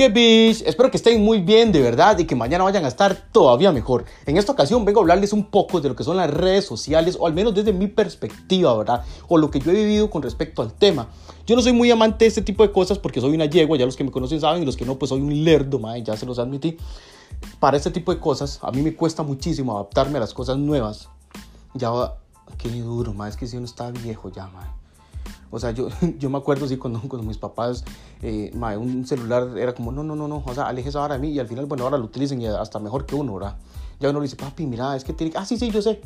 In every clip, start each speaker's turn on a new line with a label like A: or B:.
A: ¡Qué bitch! Espero que estén muy bien de verdad y que mañana vayan a estar todavía mejor. En esta ocasión vengo a hablarles un poco de lo que son las redes sociales, o al menos desde mi perspectiva, ¿verdad? O lo que yo he vivido con respecto al tema. Yo no soy muy amante de este tipo de cosas porque soy una yegua, ya los que me conocen saben, y los que no, pues soy un lerdo, madre, ya se los admití. Para este tipo de cosas, a mí me cuesta muchísimo adaptarme a las cosas nuevas. Ya, qué duro, madre, es que si uno está viejo ya, madre. O sea, yo, yo me acuerdo, sí, cuando, cuando mis papás, eh, un celular era como, no, no, no, no, o sea, alejes ahora de mí y al final, bueno, ahora lo utilicen y hasta mejor que uno, ¿verdad? Ya uno le dice, papi, mira, es que tiene, ah, sí, sí, yo sé.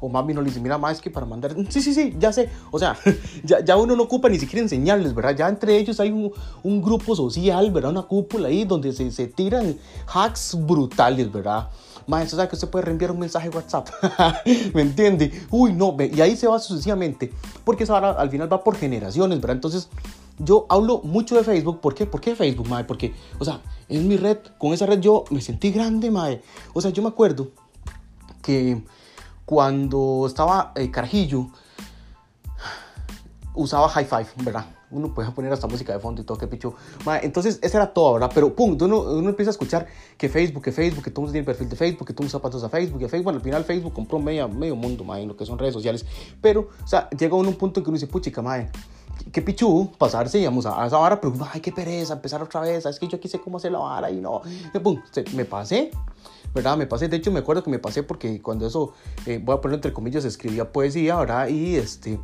A: O mami no le dice, mira, ma, es que para mandar, sí, sí, sí, ya sé. O sea, ya, ya uno no ocupa ni siquiera enseñarles, ¿verdad? Ya entre ellos hay un, un grupo social, ¿verdad? Una cúpula ahí donde se, se tiran hacks brutales, ¿verdad? Más, ¿sabe que usted puede reenviar un mensaje WhatsApp? ¿Me entiende? Uy, no, y ahí se va sucesivamente, porque eso ahora al final va por generaciones, ¿verdad? Entonces, yo hablo mucho de Facebook. ¿Por qué? ¿Por qué Facebook, mae? Porque, o sea, es mi red. Con esa red yo me sentí grande, mae. O sea, yo me acuerdo que cuando estaba eh, Carajillo, usaba High Five, ¿verdad? Uno puede poner hasta música de fondo y todo, qué picho. entonces, ese era todo, ¿verdad? Pero, pum, uno, uno, empieza a escuchar que Facebook, que Facebook, que todo mundo tiene perfil de Facebook, que todo mundo zapatos a Facebook, que Facebook, bueno, al final Facebook compró medio, medio mundo, mae, en lo que son redes sociales. Pero, o sea, llega uno a un punto en que uno dice, puchica, mae, qué pichu pasarse, digamos, a, esa vara, pero, ay, qué pereza, empezar otra vez, es que yo aquí sé cómo hacer la vara y no. Y, pum, me pasé. ¿verdad? Me pasé, de hecho me acuerdo que me pasé porque cuando eso, eh, voy a poner entre comillas, escribía poesía, ¿verdad? Y este,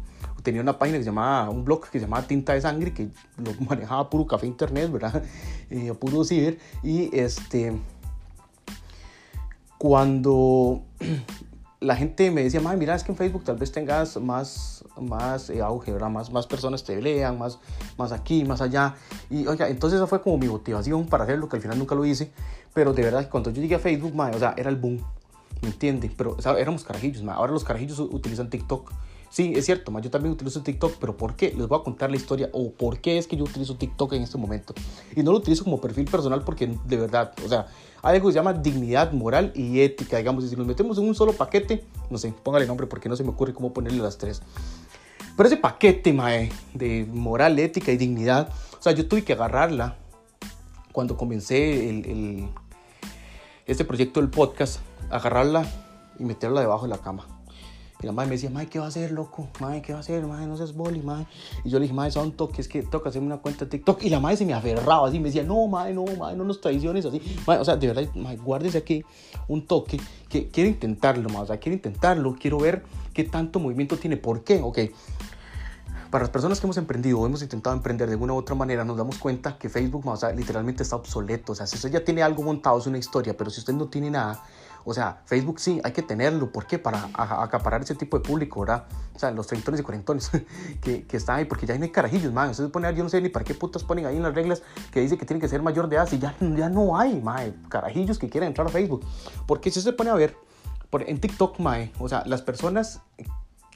A: tenía una página que se llamaba, un blog que se llamaba Tinta de Sangre, que lo manejaba puro café internet, ¿verdad? Eh, puro ciber. Y este, cuando la gente me decía, mira, es que en Facebook tal vez tengas más, más eh, auge, ¿verdad? Más, más personas te lean, más, más aquí, más allá. Y oiga, entonces esa fue como mi motivación para hacer lo que al final nunca lo hice. Pero de verdad, cuando yo llegué a Facebook, o sea, era el boom, ¿me entiendes? Pero éramos carajillos, ahora los carajillos utilizan TikTok. Sí, es cierto, yo también utilizo TikTok, pero ¿por qué? Les voy a contar la historia o por qué es que yo utilizo TikTok en este momento. Y no lo utilizo como perfil personal porque de verdad, o sea, hay algo que se llama dignidad moral y ética, digamos, y si nos metemos en un solo paquete, no sé, póngale nombre porque no se me ocurre cómo ponerle las tres. Pero ese paquete, mae, de moral, ética y dignidad, o sea, yo tuve que agarrarla cuando comencé el, este proyecto del podcast, agarrarla y meterla debajo de la cama. Y la madre me decía, madre, ¿qué va a hacer, loco? Madre, ¿qué va a hacer? Madre, no seas boli, madre. Y yo le dije, madre, son toques, que toca hacerme una cuenta de TikTok. Y la madre se me aferraba así, me decía, no, madre, no, madre, no nos traiciones así. Madre, o sea, de verdad, madre, guárdese aquí un toque, que quiero intentarlo, madre, o sea, quiero intentarlo, quiero ver qué tanto movimiento tiene. ¿Por qué? Ok. Para las personas que hemos emprendido o hemos intentado emprender de alguna u otra manera, nos damos cuenta que Facebook, o sea, literalmente está obsoleto. O sea, si usted ya tiene algo montado, es una historia, pero si usted no tiene nada, o sea, Facebook sí, hay que tenerlo. ¿Por qué? Para acaparar ese tipo de público, ¿verdad? O sea, los treintones y cuarentones que, que están ahí, porque ya no hay carajillos, man. Ustedes ponen, yo no sé ni para qué putas ponen ahí en las reglas que dice que tiene que ser mayor de edad. Si ya, ya no hay, man, carajillos que quieren entrar a Facebook. Porque si se pone a ver, por, en TikTok, mae, o sea, las personas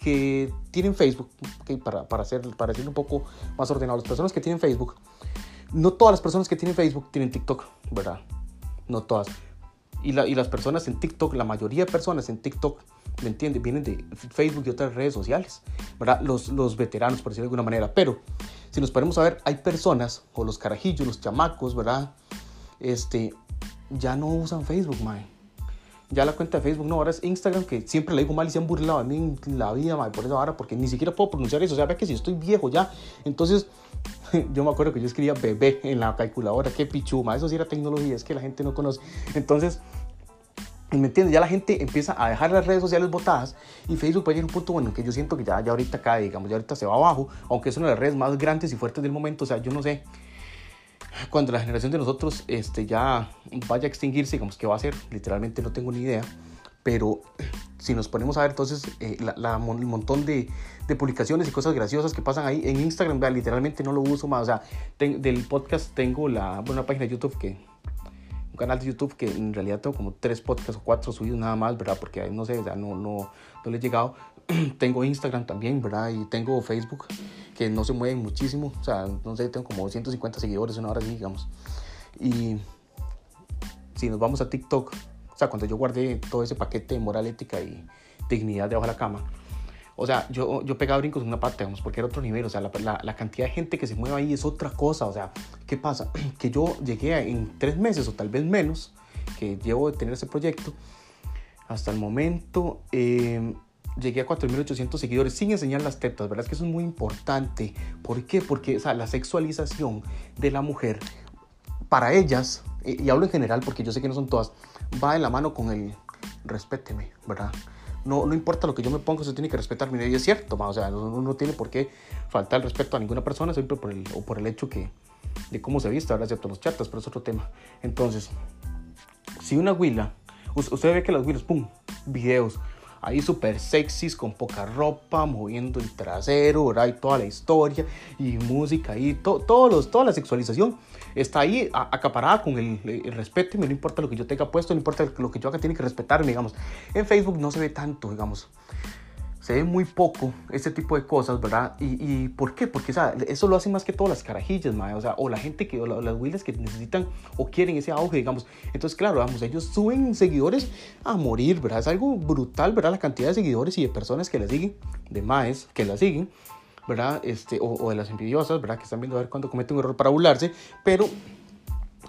A: que tienen Facebook, okay, para, para, hacer, para un poco más ordenado, las personas que tienen Facebook, no todas las personas que tienen Facebook tienen TikTok, ¿verdad? No todas. Y, la, y, las personas en TikTok, la mayoría de personas en TikTok, ¿me entiendes? Vienen de Facebook y otras redes sociales, ¿verdad? Los, los veteranos, por decirlo de alguna manera. Pero si nos ponemos a ver, hay personas, o los carajillos, los chamacos, ¿verdad? Este, ya no usan Facebook, mae. Ya la cuenta de Facebook, no, ahora es Instagram, que siempre le digo mal y se han burlado a mí en la vida, mae, por eso ahora, porque ni siquiera puedo pronunciar eso. O sea, ve que si estoy viejo ya, entonces yo me acuerdo que yo escribía bebé en la calculadora, qué pichuma, eso sí era tecnología, es que la gente no conoce. Entonces, ¿me entiendes? Ya la gente empieza a dejar las redes sociales botadas y Facebook va a llegar un punto bueno que yo siento que ya, ya ahorita cae, digamos, ya ahorita se va abajo, aunque es una de las redes más grandes y fuertes del momento, o sea, yo no sé cuando la generación de nosotros este, ya vaya a extinguirse, digamos, ¿qué va a hacer? Literalmente no tengo ni idea, pero si nos ponemos a ver entonces eh, la, el montón de, de, publicaciones y cosas graciosas que pasan ahí en Instagram, literalmente no lo uso más. O sea, del podcast tengo la, una página de YouTube que, un canal de YouTube que en realidad tengo como tres podcasts o cuatro subidos nada más, ¿verdad? Porque no sé, o no, no, no le he llegado. tengo Instagram también, ¿verdad? Y tengo Facebook, que no se mueven muchísimo. O sea, no sé, tengo como 250 seguidores, una hora así, digamos. Y si nos vamos a TikTok, o sea, cuando yo guardé todo ese paquete de moral, ética y dignidad debajo de la cama, O sea, yo, yo pegaba brincos en una parte, digamos, porque era otro nivel. O sea, la, la, cantidad de gente que se mueve ahí es otra cosa. O sea, ¿qué pasa? Que yo llegué en tres meses o tal vez menos que llevo de tener ese proyecto. Hasta el momento eh, llegué a 4.800 seguidores sin enseñar las tetas. ¿Verdad? Es que eso es muy importante. ¿Por qué? Porque o sea, la sexualización de la mujer, para ellas, y hablo en general porque yo sé que no son todas, va de la mano con el respéteme, ¿verdad? no, no importa lo que yo me ponga, se tiene que respetar. Mira, y es cierto, o sea, uno no tiene por qué faltar el respeto a ninguna persona, siempre por el, o por el hecho que, de cómo se viste, ahora cierto, los chatas, pero es otro tema. Entonces, si una huila, usted ve que las huilas, pum, videos, ahí súper sexys, con poca ropa, moviendo el trasero, ¿verdad? Y toda la historia, y música, y todos los, toda la sexualización está ahí acaparada con el, el respeto, y no importa lo que yo tenga puesto, no importa lo que yo haga, tiene que respetarme, digamos. En Facebook no se ve tanto, digamos se ve muy poco este tipo de cosas, ¿verdad? ¿Y, y por qué? Porque o eso lo hacen más que todas las carajillas, ¿verdad? o sea, o la gente que, o las huilas que necesitan o quieren ese auge, digamos. Entonces, claro, vamos, ellos suben seguidores a morir, ¿verdad? Es algo brutal, ¿verdad? La cantidad de seguidores y de personas que la siguen, de que la siguen, ¿verdad? Este, o, o, de las envidiosas, ¿verdad? Que están viendo a ver cuando cometen un error para burlarse, pero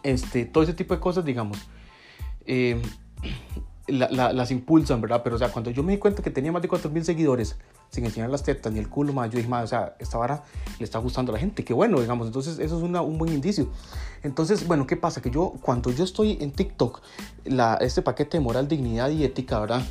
A: este, todo ese tipo de cosas, digamos. Eh, las impulsan, ¿verdad? Pero, o sea, cuando yo me di cuenta que tenía más de 4.000 seguidores, sin enseñar las tetas ni el culo, más, yo dije, más, o sea, esta vara le está gustando a la gente, qué bueno, digamos. Entonces, eso es una, un buen indicio. Entonces, bueno, ¿qué pasa? Que yo, cuando yo estoy en TikTok, la, este paquete de moral, dignidad y ética, ¿verdad?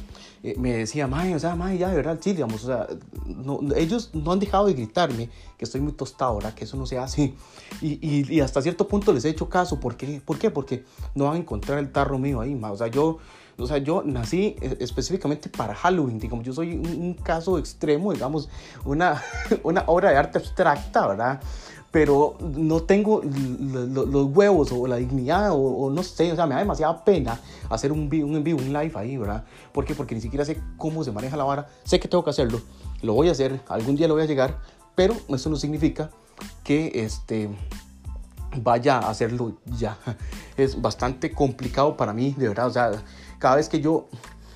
A: Eh, me decía, mae, o sea, mae, ya de verdad, sí, digamos, o sea, no, ellos no han dejado de gritarme que estoy muy tostado, ¿verdad? Que eso no se hace. Y, y, y hasta cierto punto les he hecho caso. ¿Por qué? ¿Por qué? Porque no van a encontrar el tarro mío ahí, mae. O sea, yo o sea, yo nací eh, específicamente para Halloween, digamos, yo soy un, caso extremo, digamos, una, una obra de arte abstracta, ¿verdad? Pero no tengo los huevos o la dignidad o, no sé, o sea, me da demasiada pena hacer un, un en vivo, un live ahí, ¿verdad? ¿Por? Porque ni siquiera sé cómo se maneja la vara, sé que tengo que hacerlo, lo voy a hacer, algún día lo voy a llegar, pero eso no significa que este vaya a hacerlo ya. Es bastante complicado para mí, de verdad. O sea, cada vez que yo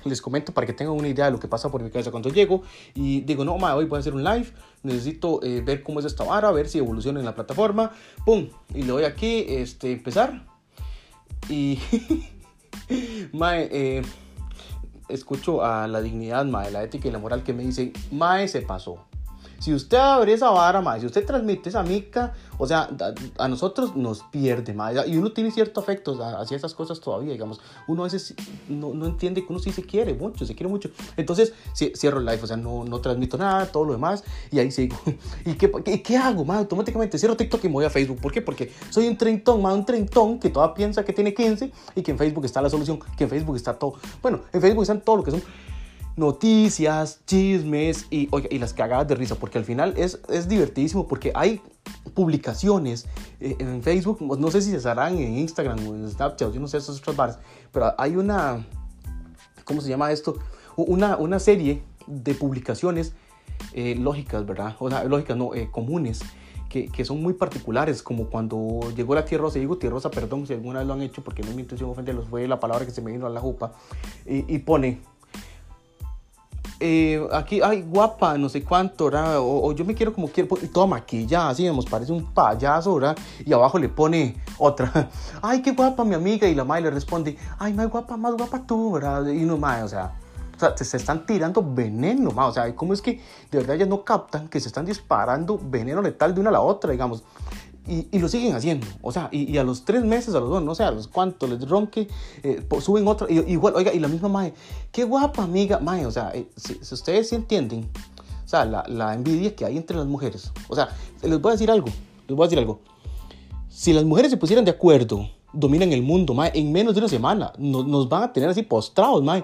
A: les comento para que tengan una idea de lo que pasa por mi cabeza cuando llego y digo, no, ma, hoy voy a hacer un live, necesito eh, ver cómo es esta vara, ver si evoluciona en la plataforma, pum, y le doy aquí, este, empezar, y, mae, eh, escucho a la dignidad, mae, la ética y la moral que me dice, mae, se pasó, si usted abre esa vara, mae, si usted transmite esa mica, o sea, a, nosotros nos pierde, mae, y uno tiene cierto afecto hacia esas cosas todavía, digamos. Uno a veces no, no, entiende que uno sí se quiere mucho, se quiere mucho. Entonces, cierro el live, o sea, no, no transmito nada, todo lo demás, y ahí sigo. ¿Y qué, qué, qué hago, mae? Automáticamente cierro TikTok y me voy a Facebook. ¿Por qué? Porque soy un treintón, mae, un treintón que todavía piensa que tiene 15 y que en Facebook está la solución, que en Facebook está todo. Bueno, en Facebook están todo lo que son noticias, chismes y, oiga, y las cagadas de risa, porque al final es, es divertidísimo porque hay publicaciones eh, en Facebook, no sé si se harán en Instagram o en Snapchat, yo no sé esas otras barras, pero hay una, ¿cómo se llama esto? Una, una serie de publicaciones eh, lógicas, ¿verdad? O sea, lógicas, no, eh, comunes. Que, que, son muy particulares, como cuando llegó la tierra rosa, digo tierra rosa, perdón si alguna vez lo han hecho, porque no es mi intención ofenderlos, fue la palabra que se me vino a la jupa, y, y pone, eh, aquí, ay, guapa, no sé cuánto. O, yo me quiero como quiero, y toda maquillada, así, nos parece un payaso, ¿verdad? Y abajo le pone otra, ay, qué guapa mi amiga, y la madre le responde, ay, más guapa, más guapa tú, ¿verdad? Y no, más, o sea, o se, están tirando veneno, o sea, ¿cómo es que de verdad ellas no captan que se están disparando veneno letal de una a la otra, digamos? Y, lo siguen haciendo. O sea, y, a los tres meses, a los dos, no sé, a los cuantos les ronque, eh, suben otra. Y, igual, oiga, y la misma Mae, qué guapa amiga, Mae, o sea, eh, si, ustedes sí entienden, o sea, la, la, envidia que hay entre las mujeres. O sea, les voy a decir algo, les voy a decir algo. Si las mujeres se pusieran de acuerdo, dominan el mundo, Mae, en menos de una semana, nos van a tener así postrados, Mae.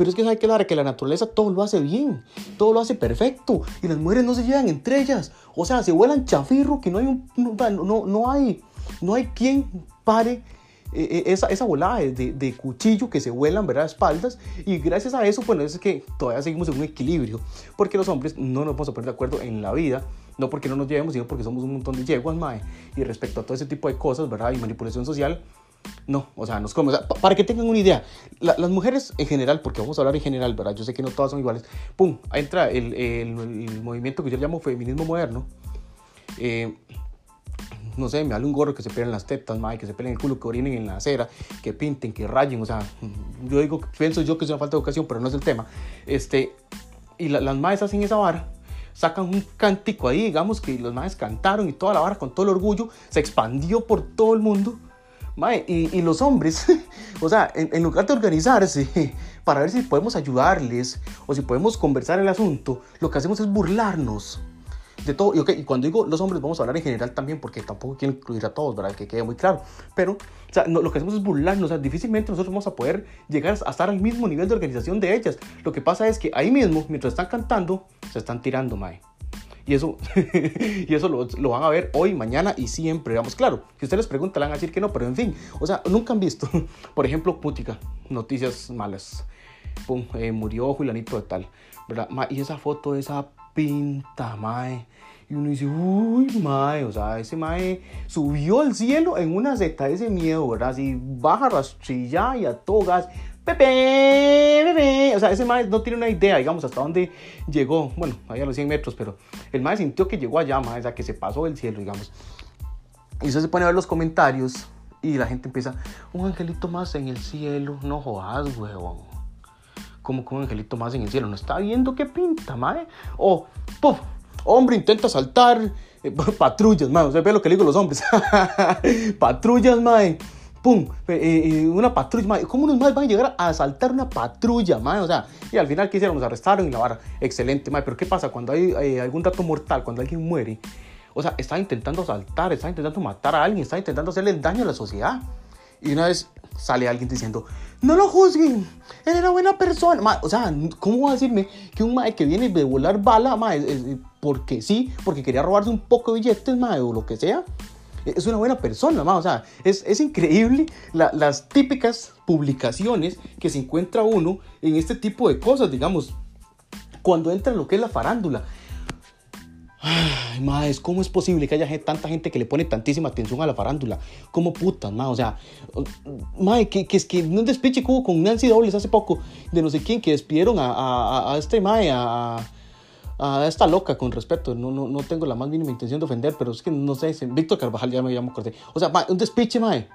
A: Pero es que hay que dar que la naturaleza todo lo hace bien, todo lo hace perfecto y las mujeres no se llevan entre ellas. O sea, se vuelan chafirro que no hay un, no, no, hay no hay quien pare eh, eh, esa, esa volada de, de, cuchillo que se vuelan, ¿verdad? Espaldas. Y gracias a eso, bueno, es que todavía seguimos en un equilibrio. Porque los hombres no nos vamos a poner de acuerdo en la vida. No porque no nos llevemos, sino porque somos un montón de yeguas, mae. Y respecto a todo ese tipo de cosas, ¿verdad? Y manipulación social, No, o sea, nos come. O sea, para que tengan una idea, las mujeres en general, porque vamos a hablar en general, ¿verdad? Yo sé que no todas son iguales. ¡Pum! Ahí entra el, el, movimiento que yo llamo feminismo moderno. Eh, no sé, me habla un gorro que se peleen las tetas, mae, que se peleen el culo, que orinen en la acera, que pinten, que rayen, o sea, yo digo, pienso yo que es una falta de educación, pero no es el tema. Este, y las madres hacen esa vara, sacan un cántico ahí, digamos que los madres cantaron y toda la vara con todo el orgullo, se expandió por todo el mundo y, los hombres, o sea, en, lugar de organizarse para ver si podemos ayudarles o si podemos conversar el asunto, lo que hacemos es burlarnos de todo. Y, cuando digo los hombres, vamos a hablar en general también, porque tampoco quiero incluir a todos, ¿verdad? Que quede muy claro. Pero, o sea, lo que hacemos es burlarnos. O sea, difícilmente nosotros vamos a poder llegar a estar al mismo nivel de organización de ellas. Lo que pasa es que ahí mismo, mientras están cantando, se están tirando, mae. Y eso, y eso lo, lo, van a ver hoy, mañana y siempre. Digamos, claro, si usted les pregunta, le van a decir que no, pero en fin, o sea, nunca han visto, por ejemplo, putica, noticias malas. Pum, eh, murió Julianito de tal, ¿verdad? y esa foto, esa pinta, mae. Y uno dice, uy, mae, o sea, ese mae subió al cielo en una zeta, ese miedo, ¿verdad? Así baja rastrilla y a todo Pepe. O sea, ese mae no tiene una idea, digamos, hasta dónde llegó. Bueno, ahí a los 100 metros, pero el mae sintió que llegó allá, mae, o sea, que se pasó del cielo, digamos. Y eso se pone a ver los comentarios y la gente empieza, un angelito más en el cielo, no jodas, huevón. Como que un angelito más en el cielo, no está viendo qué pinta, mae. O, puf, hombre intenta saltar, eh, patrullas, mae, sea, ve lo que le digo los hombres. patrullas, mae ¡Pum! Eh, eh, una patrulla, ¿cómo unos más van a llegar a asaltar una patrulla, O sea, y al final, ¿qué hicieron? Nos arrestaron y la vara. Excelente, Pero ¿qué pasa cuando hay eh, algún dato mortal, cuando alguien muere? O sea, está intentando asaltar, está intentando matar a alguien, está intentando hacerle daño a la sociedad. Y una vez sale alguien diciendo, no lo juzguen, él era buena persona. o sea, ¿cómo va a decirme que un mae que viene de volar bala, porque sí, porque quería robarse un poco de billetes, mae, o lo que sea? Es una buena persona, o sea, es, es increíble las típicas publicaciones que se encuentra uno en este tipo de cosas, digamos, cuando entra en lo que es la farándula. Ay, más, ¿cómo es posible que haya tanta gente que le pone tantísima atención a la farándula? ¿Cómo putas, ma? O sea, madre, que, que, es que un despiche que con Nancy Dobles hace poco, de no sé quién, que despidieron a, a, a este mae, a, a esta loca con respeto, no, no, no tengo la más mínima intención de ofender, pero es que no sé, Víctor Carvajal ya me llamo corté. O sea, un despiche, mae.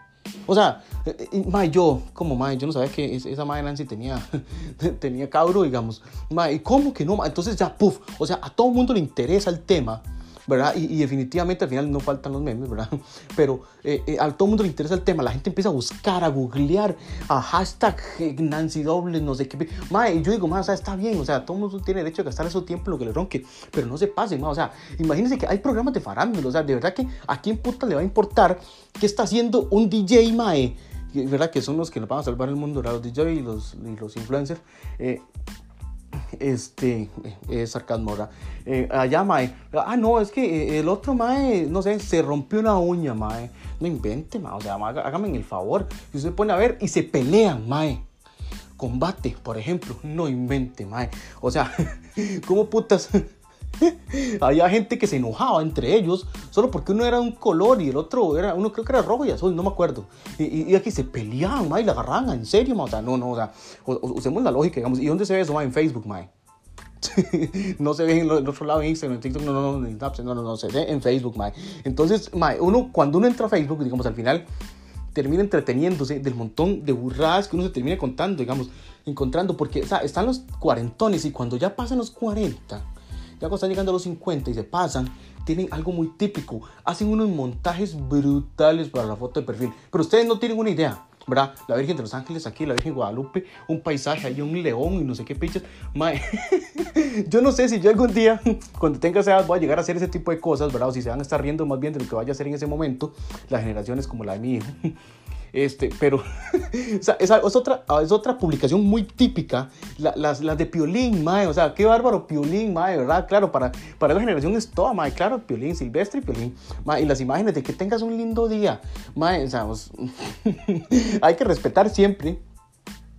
A: O sea, eh, eh, mae, yo, como mae, yo no sabía que esa mae Nancy tenía, tenía cabro, digamos. Mae, ¿cómo que no? Entonces ya, puff, o sea, a todo el mundo le interesa el tema ¿verdad? Y, definitivamente al final no faltan los memes, ¿verdad? Pero eh, eh, a todo el mundo le interesa el tema, la gente empieza a buscar, a googlear, a hashtag eh, Nancy Dobles, no sé qué. Mae, yo digo, mae, o sea, está bien, o sea, todo el mundo tiene derecho a gastar su tiempo lo que le ronque, pero no se pasen, mae, o sea, imagínense que hay programas de farándula, o sea, de verdad que a quién puta le va a importar qué está haciendo un DJ, mae, ¿verdad? Que son los que nos van a salvar el mundo, ¿verdad? Los DJ y los, y los influencers. Eh, este, es sarcasmo. Eh, allá, mae, ah, no, es que eh, el otro, mae, no sé, se rompió una uña, mae, no invente, mae, o sea, mae, hágame el favor, y usted pone a ver y se pelean, mae, combate, por ejemplo, no invente, mae, o sea, ¿cómo putas? Había gente que se enojaba entre ellos solo porque uno era un color y el otro era, uno creo que era rojo y azul, no me acuerdo. Y, y aquí se peleaban, ma, y la agarraban en serio, ma. o sea, no, no, o sea, usemos la lógica, digamos. ¿Y dónde se ve eso, ma? En Facebook, ma. no se ve en el otro lado en Instagram, en TikTok, no, no, no, no, no, no, se ve en Facebook, ma. Entonces, ma, uno, cuando uno entra a Facebook, digamos, al final termina entreteniéndose del montón de burradas que uno se termina contando, digamos, encontrando, porque o sea, están los cuarentones y cuando ya pasan los 40, ya cuando están llegando a los 50 y se pasan, tienen algo muy típico. Hacen unos montajes brutales para la foto de perfil. Pero ustedes no tienen una idea. ¿verdad? La Virgen de los Ángeles aquí, la Virgen Guadalupe, un paisaje, ahí un león y no sé qué pichas. yo no sé si yo algún día, cuando tenga esa edad, voy a llegar a hacer ese tipo de cosas, ¿verdad? O si se van a estar riendo más bien de lo que vaya a hacer en ese momento, las generaciones como la de mi hijo. Este, pero esa, es, otra, es otra publicación muy típica, las, las, de Piolín, mae, o sea, qué bárbaro Piolín, mae, ¿verdad? Claro, para, para la generación es toda, mae, claro, Piolín, Silvestre y Piolín, mae, y las imágenes de que tengas un lindo día, mae, o sea, hay que respetar siempre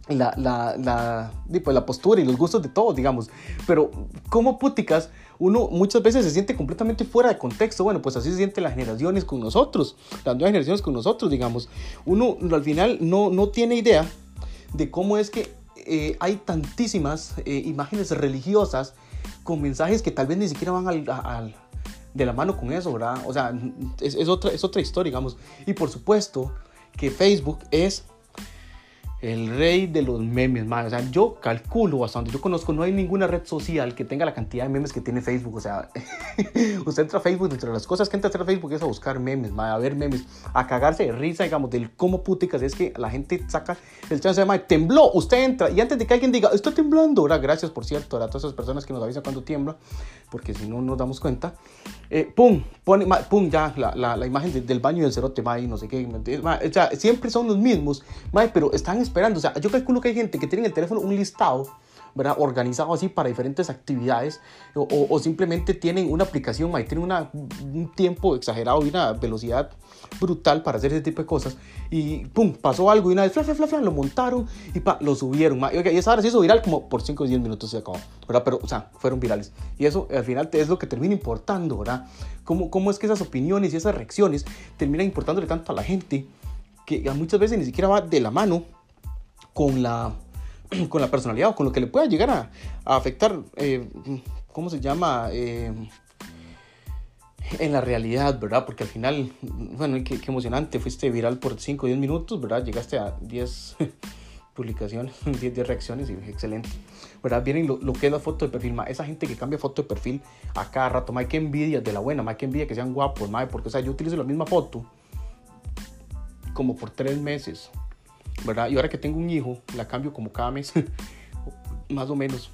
A: la, la, la, pues, la postura y los gustos de todos, digamos. Pero, ¿cómo puticas uno muchas veces se siente completamente fuera de contexto. Bueno, pues así se sienten las generaciones con nosotros, las nuevas generaciones con nosotros, digamos. Uno al final no, no tiene idea de cómo es que eh, hay tantísimas eh, imágenes religiosas con mensajes que tal vez ni siquiera van al, de la mano con eso, ¿verdad? O sea, es, es, otra, es otra historia, digamos. Y por supuesto que Facebook es el rey de los memes, man. O sea, yo calculo bastante. Yo conozco, no hay ninguna red social que tenga la cantidad de memes que tiene Facebook. O sea, usted entra a Facebook, entre las cosas que entra a Facebook es a buscar memes, man, a ver memes, a cagarse de risa, digamos, del cómo puticas es que la gente saca el chance de, man, tembló, usted entra y antes de que alguien diga, está temblando, ahora gracias, por cierto, a todas esas personas que nos avisan cuando tiembla, porque si no nos damos cuenta, eh, pum, pone, pum, ya, la, la, la imagen del baño del cerote, ma, y no sé qué, o sea, siempre son los mismos, ma, pero están esperando. O sea, yo calculo que hay gente que tiene en el teléfono un listado ¿verdad? organizado así para diferentes actividades o, o, simplemente tienen una aplicación y tienen una, un tiempo exagerado y una velocidad brutal para hacer ese tipo de cosas y pum, pasó algo y una vez fla, fla, fla, lo montaron y pa, lo subieron y, y esa hora se hizo viral como por 5 o 10 minutos se acabó, ¿verdad? Pero, o sea, fueron virales y eso al final es lo que termina importando, ¿verdad? ¿Cómo, cómo es que esas opiniones y esas reacciones terminan importándole tanto a la gente que muchas veces ni siquiera va de la mano con la, con la personalidad o con lo que le pueda llegar a, afectar, eh, ¿cómo se llama? Eh, en la realidad, ¿verdad? Porque al final, bueno, qué, emocionante, fuiste viral por 5 o 10 minutos, ¿verdad? Llegaste a 10 publicaciones, 10, 10 reacciones y excelente, ¿verdad? Vienen lo, que es la foto de perfil, ma, esa gente que cambia foto de perfil a cada rato, más que envidia de la buena, más que envidia que sean guapos, ma, porque, o sea, yo utilizo la misma foto como por 3 meses, ¿verdad? Y ahora que tengo un hijo, la cambio como cada mes, más o menos.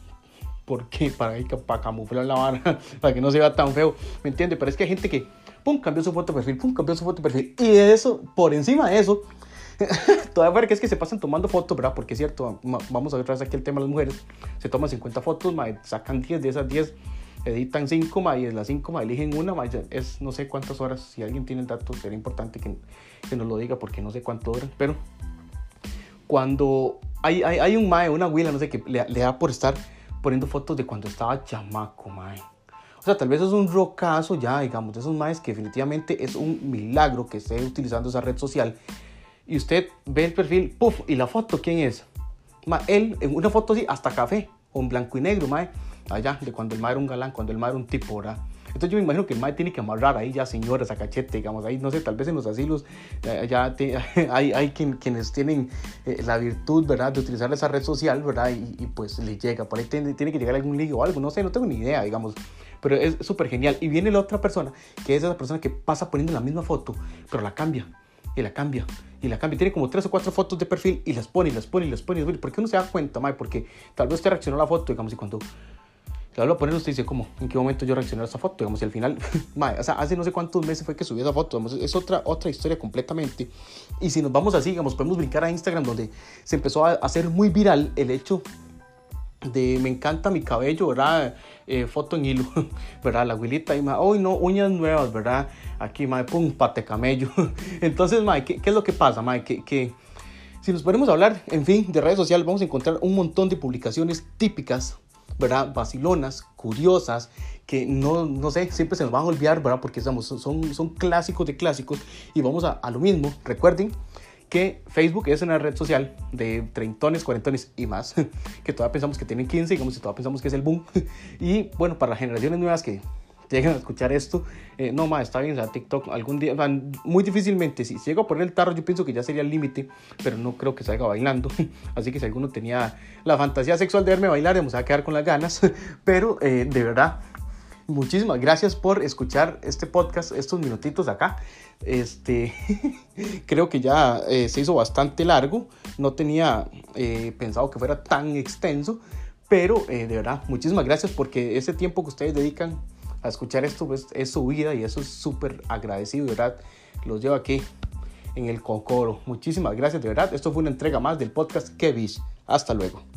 A: ¿Por qué? Para, para camuflar la vara, para que no se vea tan feo, ¿me entiende? Pero es que hay gente que, pum, cambió su foto de perfil, pum, cambió su foto de perfil. Y eso, por encima de eso, todavía para que es que se pasan tomando fotos, ¿verdad? Porque es cierto, vamos a ver otra vez aquí el tema de las mujeres. Se toman 50 fotos, ma, sacan 10 de esas 10, editan 5, ma, y de las 5, ma, eligen una, ma, es no sé cuántas horas. Si alguien tiene el dato, sería importante que, que nos lo diga porque no sé cuánto dura. Pero cuando hay, hay, hay un mae, una abuela, no sé, que le, le, da por estar poniendo fotos de cuando estaba chamaco, mae. O sea, tal vez es un rocazo ya, digamos, de esos maes que definitivamente es un milagro que esté utilizando esa red social. Y usted ve el perfil, puff, y la foto, ¿quién es? Ma, él, en una foto así, hasta café, o en blanco y negro, mae. Allá, de cuando el mae era un galán, cuando el mae era un tipo, ¿verdad? Entonces yo me imagino que mae tiene que amarrar ahí ya señoras a cachete, digamos, ahí no sé, tal vez en los asilos eh, ya te, hay, hay quien, quienes tienen eh, la virtud, ¿verdad?, de utilizar esa red social, ¿verdad? Y, y pues le llega, por ahí tiene, tiene, que llegar algún ligue o algo, no sé, no tengo ni idea, digamos. Pero es súper genial. Y viene la otra persona, que es esa persona que pasa poniendo la misma foto, pero la cambia, y la cambia, y la cambia. Tiene como tres o cuatro fotos de perfil y las pone, y las pone, y las pone, y las pone. ¿Por qué uno se da cuenta, mae? Porque tal vez usted reaccionó la foto, digamos, y cuando hablo a poner, usted dice, ¿cómo? ¿En qué momento yo reaccioné a esa foto? Digamos, y al final, mae, o sea, hace no sé cuántos meses fue que subí esa foto, digamos, es otra, otra historia completamente. Y si nos vamos así, digamos, podemos brincar a Instagram, donde se empezó a hacer muy viral el hecho de me encanta mi cabello, ¿verdad? Eh, foto en hilo, ¿verdad? La abuelita y hoy no, uñas nuevas, ¿verdad? Aquí, mae, pum, pate camello. Entonces, mae, ¿qué, ¿qué, es lo que pasa, mae? Que, que si nos ponemos a hablar, en fin, de redes sociales, vamos a encontrar un montón de publicaciones típicas ¿verdad? Vacilonas, curiosas, que no, no sé, siempre se nos van a olvidar, ¿verdad? Porque somos, son, son clásicos de clásicos y vamos a, a lo mismo. Recuerden que Facebook es una red social de treintones, cuarentones y más, que todavía pensamos que tienen 15, digamos, que todavía pensamos que es el boom. Y bueno, para las generaciones nuevas que llegan a escuchar esto, eh, no, más está bien, o sea, TikTok algún día, muy difícilmente, si, llego a poner el tarro, yo pienso que ya sería el límite, pero no creo que salga bailando, así que si alguno tenía la fantasía sexual de verme bailar, vamos a quedar con las ganas, pero eh, de verdad, muchísimas gracias por escuchar este podcast, estos minutitos acá. Este, creo que ya eh, se hizo bastante largo, no tenía pensado que fuera tan extenso, pero eh, de verdad, muchísimas gracias porque ese tiempo que ustedes dedican a escuchar esto pues, es su vida y eso es súper agradecido, de verdad. Los llevo aquí en el Cocoro. Muchísimas gracias, de verdad. Esto fue una entrega más del podcast Kevish. Hasta luego.